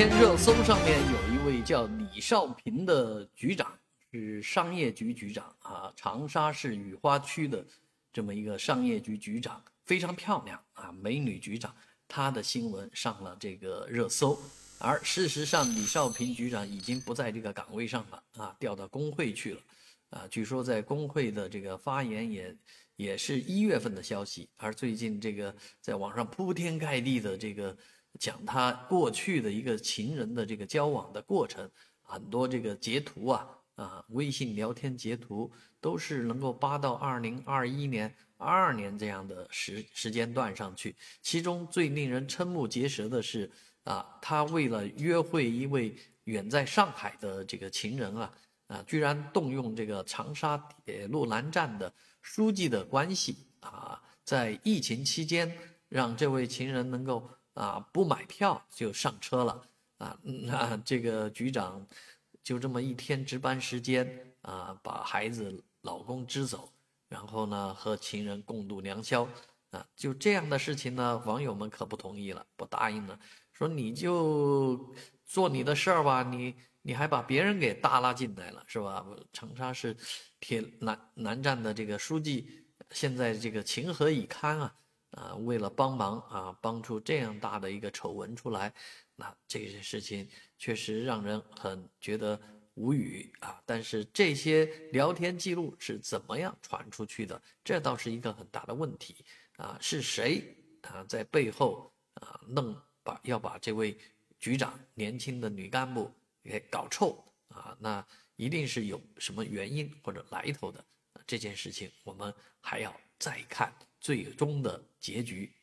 天热搜上面有一位叫李少平的局长，是商业局局长啊，长沙市雨花区的这么一个商业局局长，非常漂亮啊，美女局长，她的新闻上了这个热搜。而事实上，李少平局长已经不在这个岗位上了啊，调到工会去了啊。据说在工会的这个发言也也是一月份的消息，而最近这个在网上铺天盖地的这个讲他过去的一个情人的这个交往的过程，很多这个截图啊啊，微信聊天截图都是能够扒到二零二一年、二二年这样的时时间段上去。其中最令人瞠目结舌的是。啊，他为了约会一位远在上海的这个情人啊，啊，居然动用这个长沙铁路南站的书记的关系啊，在疫情期间让这位情人能够啊不买票就上车了啊，那这个局长就这么一天值班时间啊，把孩子、老公支走，然后呢和情人共度良宵啊，就这样的事情呢，网友们可不同意了，不答应了。说你就做你的事儿吧，你你还把别人给搭拉进来了，是吧？长沙市铁南南站的这个书记现在这个情何以堪啊？啊，为了帮忙啊，帮出这样大的一个丑闻出来，那这些事情确实让人很觉得无语啊。但是这些聊天记录是怎么样传出去的？这倒是一个很大的问题啊！是谁啊在背后啊弄？把要把这位局长年轻的女干部给搞臭啊，那一定是有什么原因或者来头的。这件事情我们还要再看最终的结局。